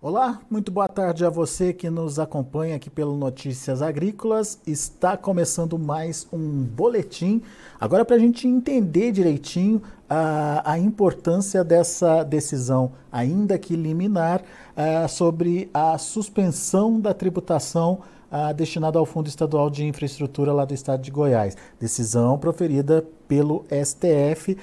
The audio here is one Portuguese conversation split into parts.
Olá, muito boa tarde a você que nos acompanha aqui pelo Notícias Agrícolas. Está começando mais um boletim. Agora, para a gente entender direitinho a, a, importância dessa decisão, ainda que liminar, uh, sobre a suspensão da tributação uh, destinada ao Fundo Estadual de Infraestrutura lá do estado de Goiás. Decisão proferida pelo STF uh,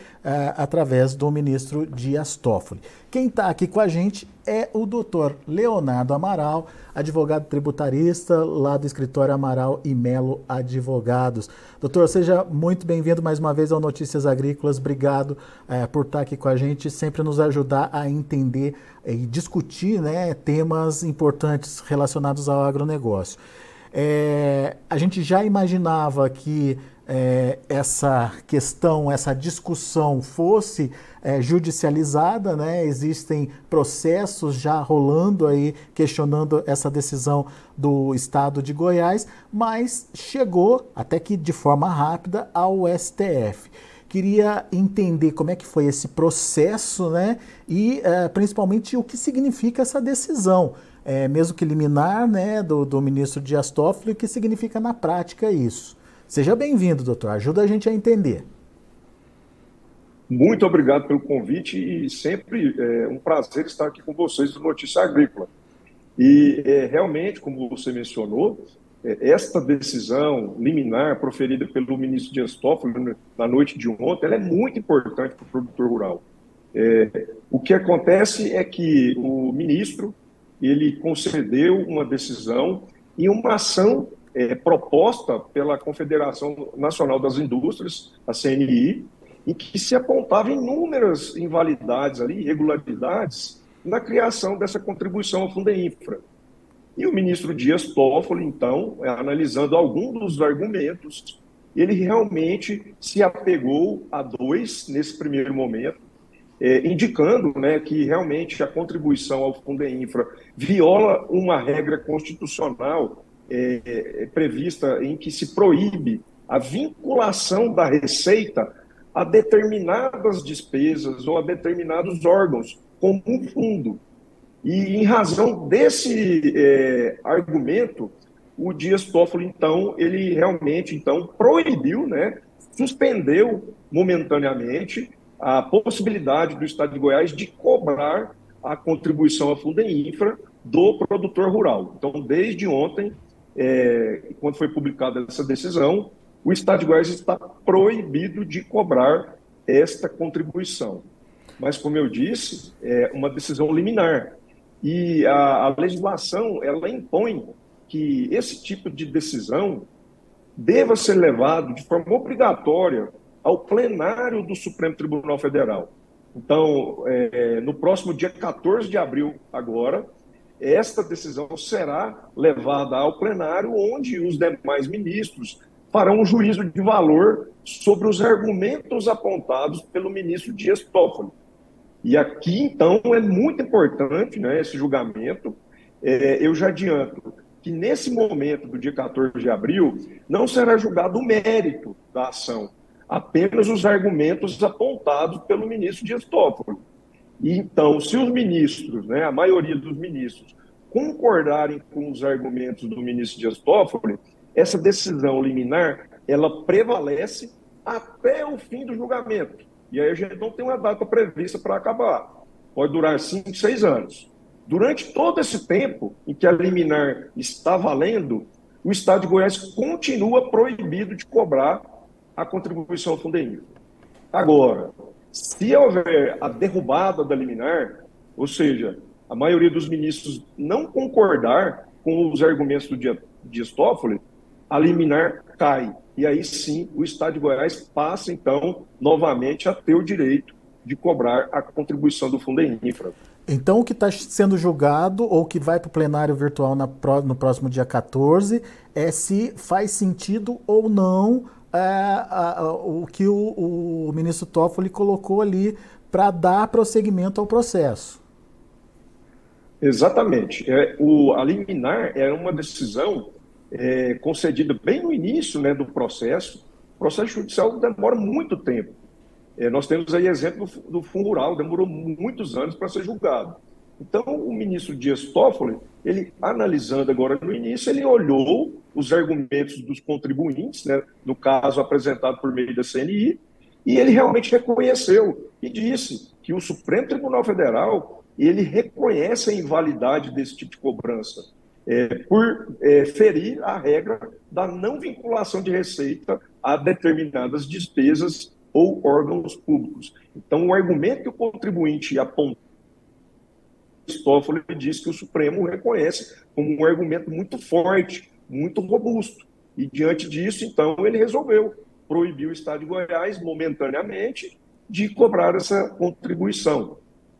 através do ministro Dias Toffoli. Quem está aqui com a gente é o doutor Leonardo Amaral, advogado tributarista lá do escritório Amaral e Melo Advogados. Doutor, seja muito bem-vindo mais uma vez ao Notícias Agrícolas. Obrigado uh, por estar aqui com a gente, sempre nos ajudar a entender e discutir né, temas importantes relacionados ao agronegócio. É, a gente já imaginava que é, essa questão, essa discussão fosse é, judicializada, né? Existem processos já rolando aí questionando essa decisão do Estado de Goiás, mas chegou até que de forma rápida ao STF. Queria entender como é que foi esse processo, né? E é, principalmente o que significa essa decisão. É, mesmo que liminar, né, do, do ministro Dias Toffoli, o que significa na prática isso. Seja bem-vindo, doutor. Ajuda a gente a entender. Muito obrigado pelo convite e sempre é um prazer estar aqui com vocês do Notícia Agrícola. E é, realmente, como você mencionou, é, esta decisão liminar proferida pelo ministro Dias Toffoli na noite de ontem, ela é muito importante para o produtor rural. É, o que acontece é que o ministro ele concedeu uma decisão e uma ação é, proposta pela Confederação Nacional das Indústrias, a CNI, em que se apontavam inúmeras invalidades ali, irregularidades na criação dessa contribuição ao Fundeinfra. E o ministro Dias Toffoli, então, é, analisando alguns dos argumentos, ele realmente se apegou a dois nesse primeiro momento, é, indicando né, que realmente a contribuição ao Fundeinfra viola uma regra constitucional é, é, prevista em que se proíbe a vinculação da receita a determinadas despesas ou a determinados órgãos, como um fundo. E em razão desse é, argumento, o Dias Toffoli, então, ele realmente então proibiu, né, suspendeu momentaneamente a possibilidade do Estado de Goiás de cobrar a contribuição à Fundeinfra do produtor rural. Então, desde ontem, é, quando foi publicada essa decisão, o Estado de Goiás está proibido de cobrar esta contribuição. Mas, como eu disse, é uma decisão liminar. E a, a legislação, ela impõe que esse tipo de decisão deva ser levado de forma obrigatória ao plenário do Supremo Tribunal Federal. Então, é, no próximo dia 14 de abril, agora, esta decisão será levada ao plenário, onde os demais ministros farão um juízo de valor sobre os argumentos apontados pelo ministro Dias Toffoli. E aqui, então, é muito importante né, esse julgamento. É, eu já adianto que, nesse momento do dia 14 de abril, não será julgado o mérito da ação, apenas os argumentos apontados pelo ministro Dias Toffoli. Então, se os ministros, né, a maioria dos ministros, concordarem com os argumentos do ministro Dias Toffoli, essa decisão liminar, ela prevalece até o fim do julgamento. E aí a gente não tem uma data prevista para acabar. Pode durar cinco, seis anos. Durante todo esse tempo em que a liminar está valendo, o Estado de Goiás continua proibido de cobrar a contribuição ao. Agora, se houver a derrubada da liminar, ou seja, a maioria dos ministros não concordar com os argumentos do Dias Toffoli, a liminar cai. E aí sim o Estado de Goiás passa, então, novamente a ter o direito de cobrar a contribuição do Fundo Infra. Então, o que está sendo julgado ou que vai para o plenário virtual na, no próximo dia 14 é se faz sentido ou não é, a, o que o, o ministro Toffoli colocou ali para dar prosseguimento ao processo. Exatamente. É, o, a liminar era uma decisão é, concedida bem no início né, do processo. O processo judicial demora muito tempo. É, nós temos aí exemplo do, do Fundo Rural, demorou muitos anos para ser julgado. Então, o ministro Dias Toffoli, ele analisando agora no início, ele olhou os argumentos dos contribuintes, né, no caso apresentado por meio da CNI, e ele realmente reconheceu e disse que o Supremo Tribunal Federal ele reconhece a invalidade desse tipo de cobrança é, por é, ferir a regra da não vinculação de receita a determinadas despesas ou órgãos públicos. Então, o argumento que o contribuinte apontou, Toffoli disse que o Supremo reconhece como um argumento muito forte, muito robusto. E, diante disso, então, ele resolveu proibir o Estado de Goiás, momentaneamente, de cobrar essa contribuição.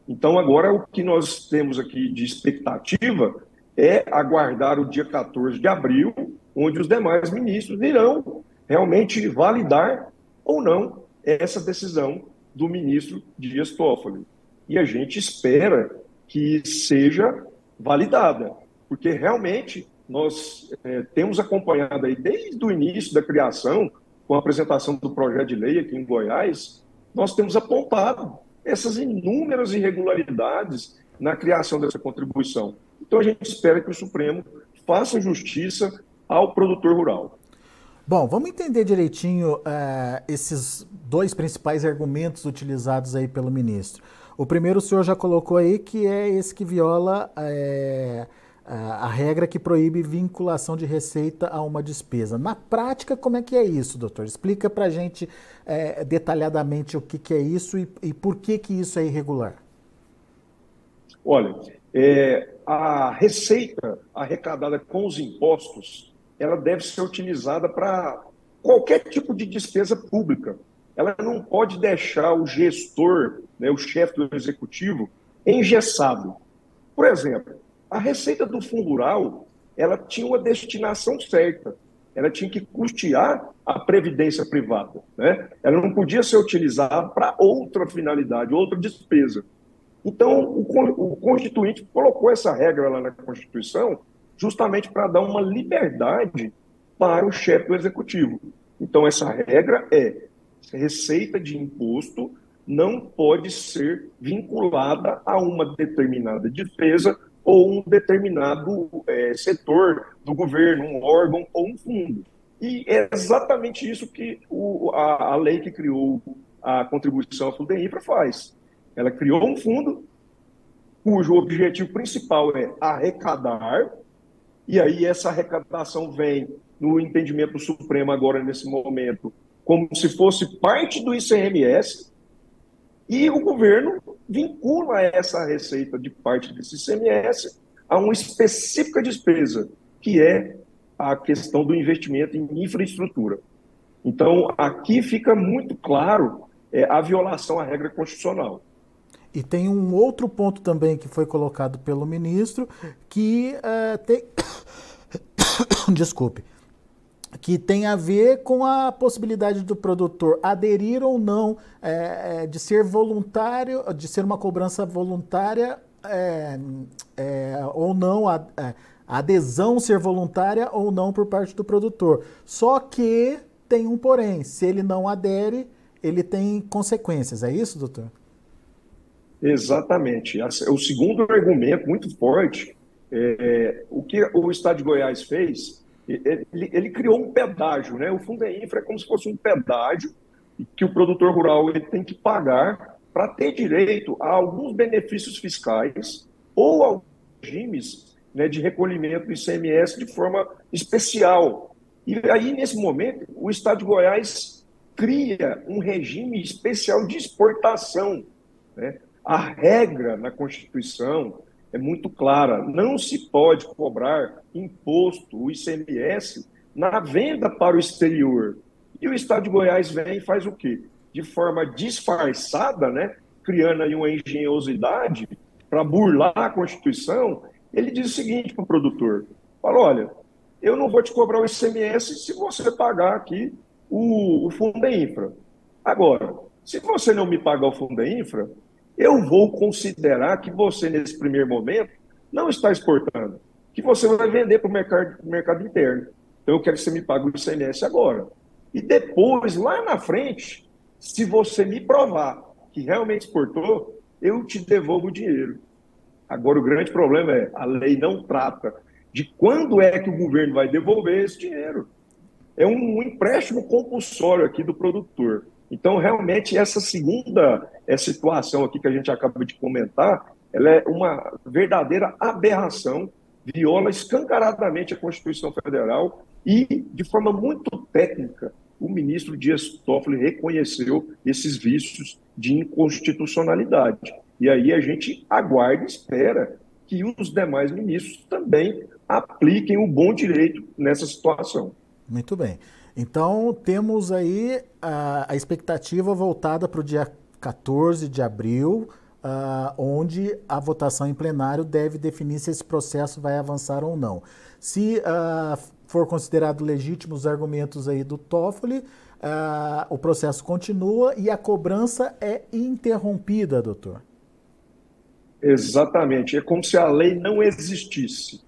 Então, agora, o que nós temos aqui de expectativa é aguardar o dia 14 de abril, onde os demais ministros irão realmente validar ou não essa decisão do ministro Dias Toffoli. E a gente espera que seja validada, porque realmente nós é, temos acompanhado aí desde o início da criação, com a apresentação do projeto de lei aqui em Goiás, nós temos apontado essas inúmeras irregularidades na criação dessa contribuição. Então a gente espera que o Supremo faça justiça ao produtor rural. Bom, vamos entender direitinho uh, esses dois principais argumentos utilizados aí pelo ministro. O primeiro o senhor já colocou aí, que é esse que viola é, a regra que proíbe vinculação de receita a uma despesa. Na prática, como é que é isso, doutor? Explica para a gente é, detalhadamente o que, que é isso e, e, por que, que isso é irregular. Olha, é, a receita arrecadada com os impostos, ela deve ser utilizada para qualquer tipo de despesa pública. Ela não pode deixar o gestor, né, o chefe do executivo, engessado. Por exemplo, a receita do fundo rural, ela tinha uma destinação certa. Ela tinha que custear a previdência privada. Né? Ela não podia ser utilizada para outra finalidade, outra despesa. Então, o, o Constituinte colocou essa regra lá na Constituição justamente para dar uma liberdade para o chefe do Executivo. Então, essa regra é receita de imposto não pode ser vinculada a uma determinada despesa ou um determinado é, setor do governo, um órgão ou um fundo. E é exatamente isso que o, a, a, lei que criou a contribuição à Fundeinfra faz. Ela criou um fundo cujo objetivo principal é arrecadar, e aí essa arrecadação vem, no entendimento do Supremo agora nesse momento, como se fosse parte do ICMS, e o governo vincula essa receita de parte desse ICMS a uma específica despesa, que é a questão do investimento em infraestrutura. Então, aqui fica muito claro é, a violação à regra constitucional. E tem um outro ponto também que foi colocado pelo ministro, que uh, tem. Desculpe. Que tem a ver com a possibilidade do produtor aderir ou não, é, de ser voluntário, de ser uma cobrança voluntária é, é, ou não, a, a adesão ser voluntária ou não por parte do produtor. Só que tem um porém: se ele não adere, ele tem consequências. É isso, doutor? Exatamente. O segundo argumento, muito forte, é, o que o Estado de Goiás fez, ele, ele, criou um pedágio, né? O Fundo é Infra é como se fosse um pedágio que o produtor rural ele tem que pagar para ter direito a alguns benefícios fiscais ou a regimes né, de recolhimento do ICMS de forma especial. E aí, nesse momento, o Estado de Goiás cria um regime especial de exportação. Né? A regra na Constituição é muito clara: não se pode cobrar imposto, o ICMS, na venda para o exterior. E o Estado de Goiás vem e faz o quê? De forma disfarçada, né, criando aí uma engenhosidade para burlar a Constituição, ele diz o seguinte para o produtor: fala, olha, eu não vou te cobrar o ICMS se você pagar aqui o, o Fundo Infra. Agora, se você não me pagar o Fundo Infra, eu vou considerar que você, nesse primeiro momento, não está exportando, que você vai vender para o mercado, mercado interno. Então, eu quero que você me pague o ICMS agora. E depois, lá na frente, se você me provar que realmente exportou, eu te devolvo o dinheiro. Agora, o grande problema é a lei não trata de quando é que o governo vai devolver esse dinheiro. É um empréstimo compulsório aqui do produtor. Então, realmente, essa segunda essa situação aqui que a gente acaba de comentar, ela é uma verdadeira aberração, viola escancaradamente a Constituição Federal e, de forma muito técnica, o ministro Dias Toffoli reconheceu esses vícios de inconstitucionalidade. E aí a gente aguarda e espera que os demais ministros também apliquem o bom direito nessa situação. Muito bem. Então, temos aí a, a expectativa voltada para o dia 14 de abril, uh, onde a votação em plenário deve definir se esse processo vai avançar ou não. Se uh, for considerado legítimo os argumentos aí do Toffoli, uh, o processo continua e a cobrança é interrompida, doutor. Exatamente. É como se a lei não existisse.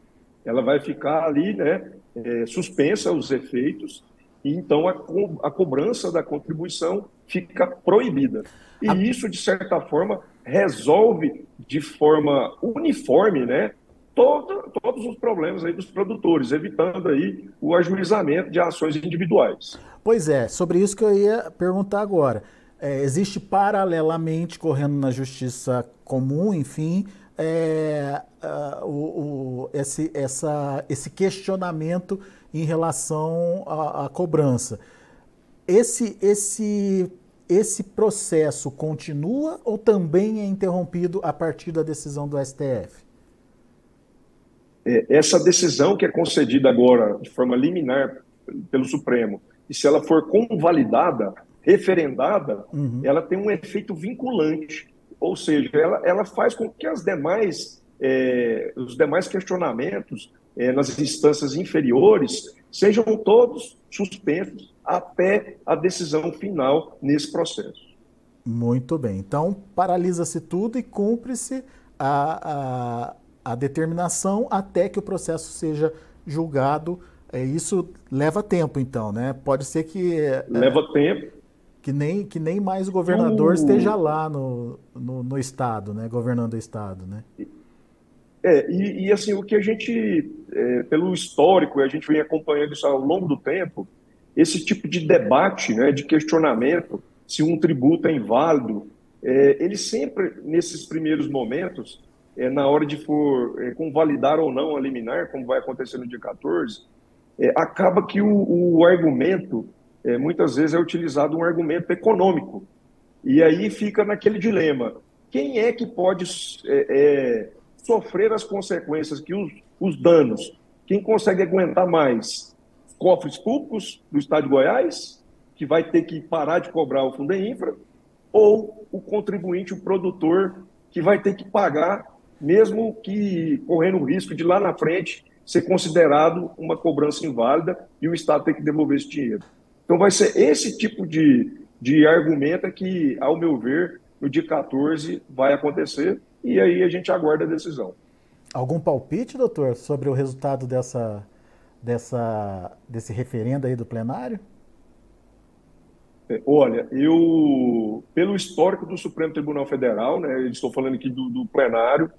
Ela vai ficar ali, né, é, suspensa os efeitos, e então a, co a cobrança da contribuição fica proibida. E isso, de certa forma, resolve de forma uniforme, né, todo, todos os problemas aí dos produtores, evitando aí o ajuizamento de ações individuais. Pois é, sobre isso que eu ia perguntar agora. É, existe paralelamente, correndo na justiça comum, enfim, é, uh, o, o, esse, essa, esse questionamento em relação à, à cobrança. Esse, esse, esse processo continua ou também é interrompido a partir da decisão do STF? É, essa decisão que é concedida agora de forma liminar pelo Supremo, e se ela for convalidada, referendada, uhum. ela tem um efeito vinculante, ou seja, ela, ela faz com que as demais, é, os demais questionamentos é, nas instâncias inferiores sejam todos suspensos até a decisão final nesse processo. Muito bem. Então, paralisa-se tudo e cumpre-se a, a, a determinação até que o processo seja julgado. É, isso leva tempo, então, né? Pode ser que. É, leva é, tempo que nem, que nem mais o governador esteja lá no, no, no, Estado, né? governando o Estado. Né? É, e, e assim, o que a gente, é, pelo histórico, a gente vem acompanhando isso ao longo do tempo, esse tipo de debate, né, de questionamento, se um tributo é inválido, é, ele sempre, nesses primeiros momentos, é, na hora de for é, convalidar ou não a liminar, como vai acontecer no dia 14, é, acaba que o, o argumento é, muitas vezes é utilizado um argumento econômico. E aí fica naquele dilema: quem é que pode é, é, sofrer as consequências, que os, os danos? Quem consegue aguentar mais? Cofres públicos do Estado de Goiás, que vai ter que parar de cobrar o Fundo Infra, ou o contribuinte, o produtor, que vai ter que pagar, mesmo que correndo o risco de lá na frente ser considerado uma cobrança inválida e o Estado ter que devolver esse dinheiro. Então, vai ser esse tipo de, de argumento que, ao meu ver, no dia 14 vai acontecer e aí a gente aguarda a decisão. Algum palpite, doutor, sobre o resultado dessa, dessa, desse referendo aí do plenário? É, olha, eu, pelo histórico do Supremo Tribunal Federal, né, estou falando aqui do, do plenário,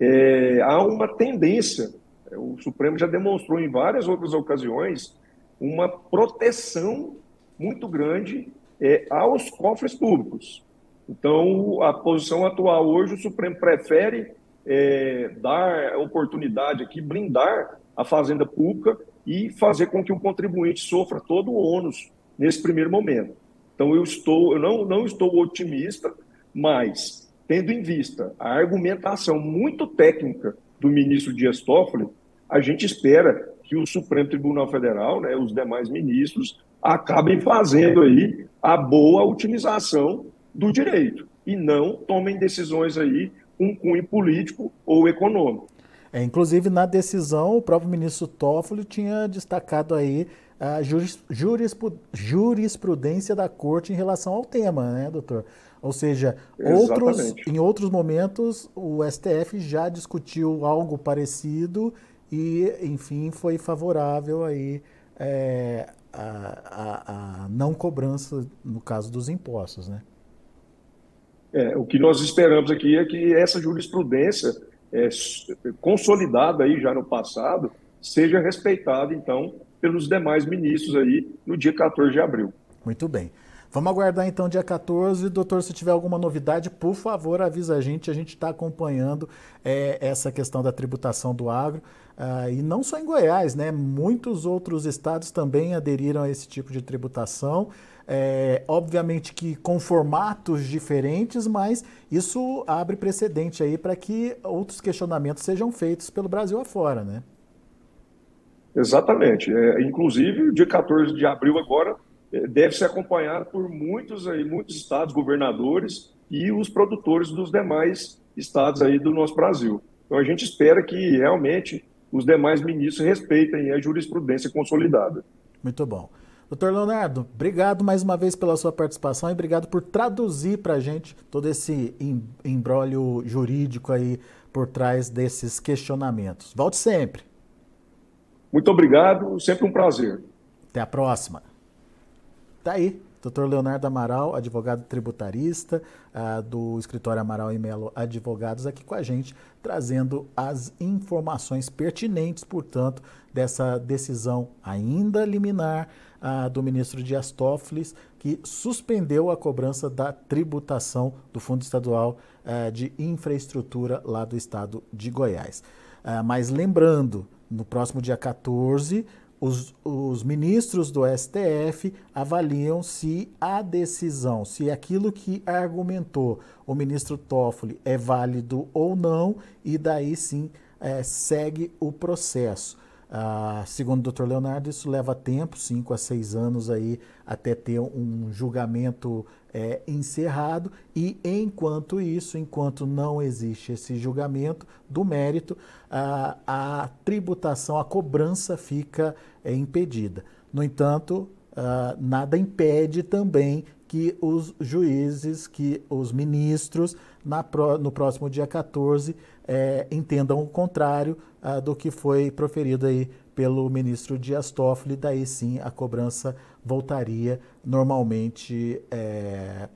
é, há uma tendência, o Supremo já demonstrou em várias outras ocasiões, uma proteção muito grande é, aos cofres públicos. Então, a posição atual hoje, o Supremo prefere é, dar oportunidade aqui, blindar a fazenda pública e fazer com que o contribuinte sofra todo o ônus nesse primeiro momento. Então, eu, estou, eu não, não estou otimista, mas, tendo em vista a argumentação muito técnica do ministro Dias Toffoli, a gente espera que o Supremo Tribunal Federal, né, os demais ministros, acabem fazendo aí a boa utilização do direito e não tomem decisões aí com cunho político ou econômico. É, inclusive, na decisão, o próprio ministro Toffoli tinha destacado aí a juris, jurisprudência da corte em relação ao tema, né, doutor? Ou seja, outros, em outros momentos, o STF já discutiu algo parecido e, enfim, foi favorável aí é, a, a, a, não cobrança, no caso dos impostos, né? É, o que nós esperamos aqui é que essa jurisprudência é, consolidada aí já no passado seja respeitada, então, pelos demais ministros aí no dia 14 de abril. Muito bem. Vamos aguardar então dia 14. Doutor, se tiver alguma novidade, por favor, avisa a gente. A gente está acompanhando é, essa questão da tributação do agro. Uh, e não só em Goiás, né? Muitos outros estados também aderiram a esse tipo de tributação. É, obviamente que com formatos diferentes, mas isso abre precedente aí para que outros questionamentos sejam feitos pelo Brasil afora, né? Exatamente. É, inclusive, dia 14 de abril agora é, deve ser acompanhado por muitos, aí, muitos estados, governadores e os produtores dos demais estados aí do nosso Brasil. Então a gente espera que realmente os demais ministros respeitem a jurisprudência consolidada. Muito bom. Doutor Leonardo, obrigado mais uma vez pela sua participação e obrigado por traduzir para a gente todo esse embrólio jurídico aí por trás desses questionamentos. Volte sempre. Muito obrigado, sempre um prazer. Até a próxima. Tá aí, Dr. Leonardo Amaral, advogado tributarista uh, do escritório Amaral e Melo Advogados, aqui com a gente, trazendo as informações pertinentes, portanto, dessa decisão ainda liminar uh, do ministro Dias Toffoli, que suspendeu a cobrança da tributação do Fundo Estadual uh, de Infraestrutura lá do estado de Goiás. mas lembrando, no próximo dia 14, os, os, ministros do STF avaliam se a decisão, se aquilo que argumentou o ministro Toffoli é válido ou não, e daí sim é, segue o processo. Ah, segundo o Dr. Leonardo, isso leva tempo, 5 a 6 anos aí, até ter um julgamento é, encerrado, e enquanto isso, enquanto não existe esse julgamento do mérito, a, a tributação, a cobrança fica é, impedida. No entanto, nada impede também que os juízes, que os ministros, na, no próximo dia 14, é, entendam o contrário do que foi proferido aí pelo ministro Dias Toffoli, daí sim a cobrança voltaria normalmente, é,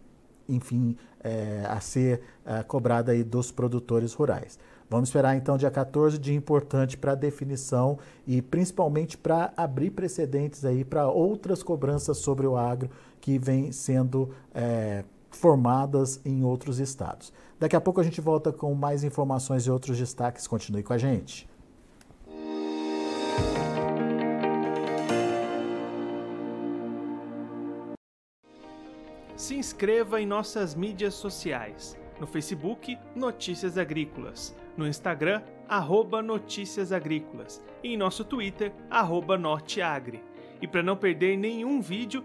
enfim, é, a ser é, cobrada aí dos produtores rurais. Vamos esperar então dia 14, dia importante para definição e principalmente para abrir precedentes aí para outras cobranças sobre o agro que vem sendo é, formadas em outros estados. Daqui a pouco a gente volta com mais informações e outros destaques. Continue com a gente. Se inscreva em nossas mídias sociais. No Facebook, Notícias Agrícolas. No Instagram, arroba Notícias Agrícolas. E em nosso Twitter, arroba Norteagri. E para não perder nenhum vídeo,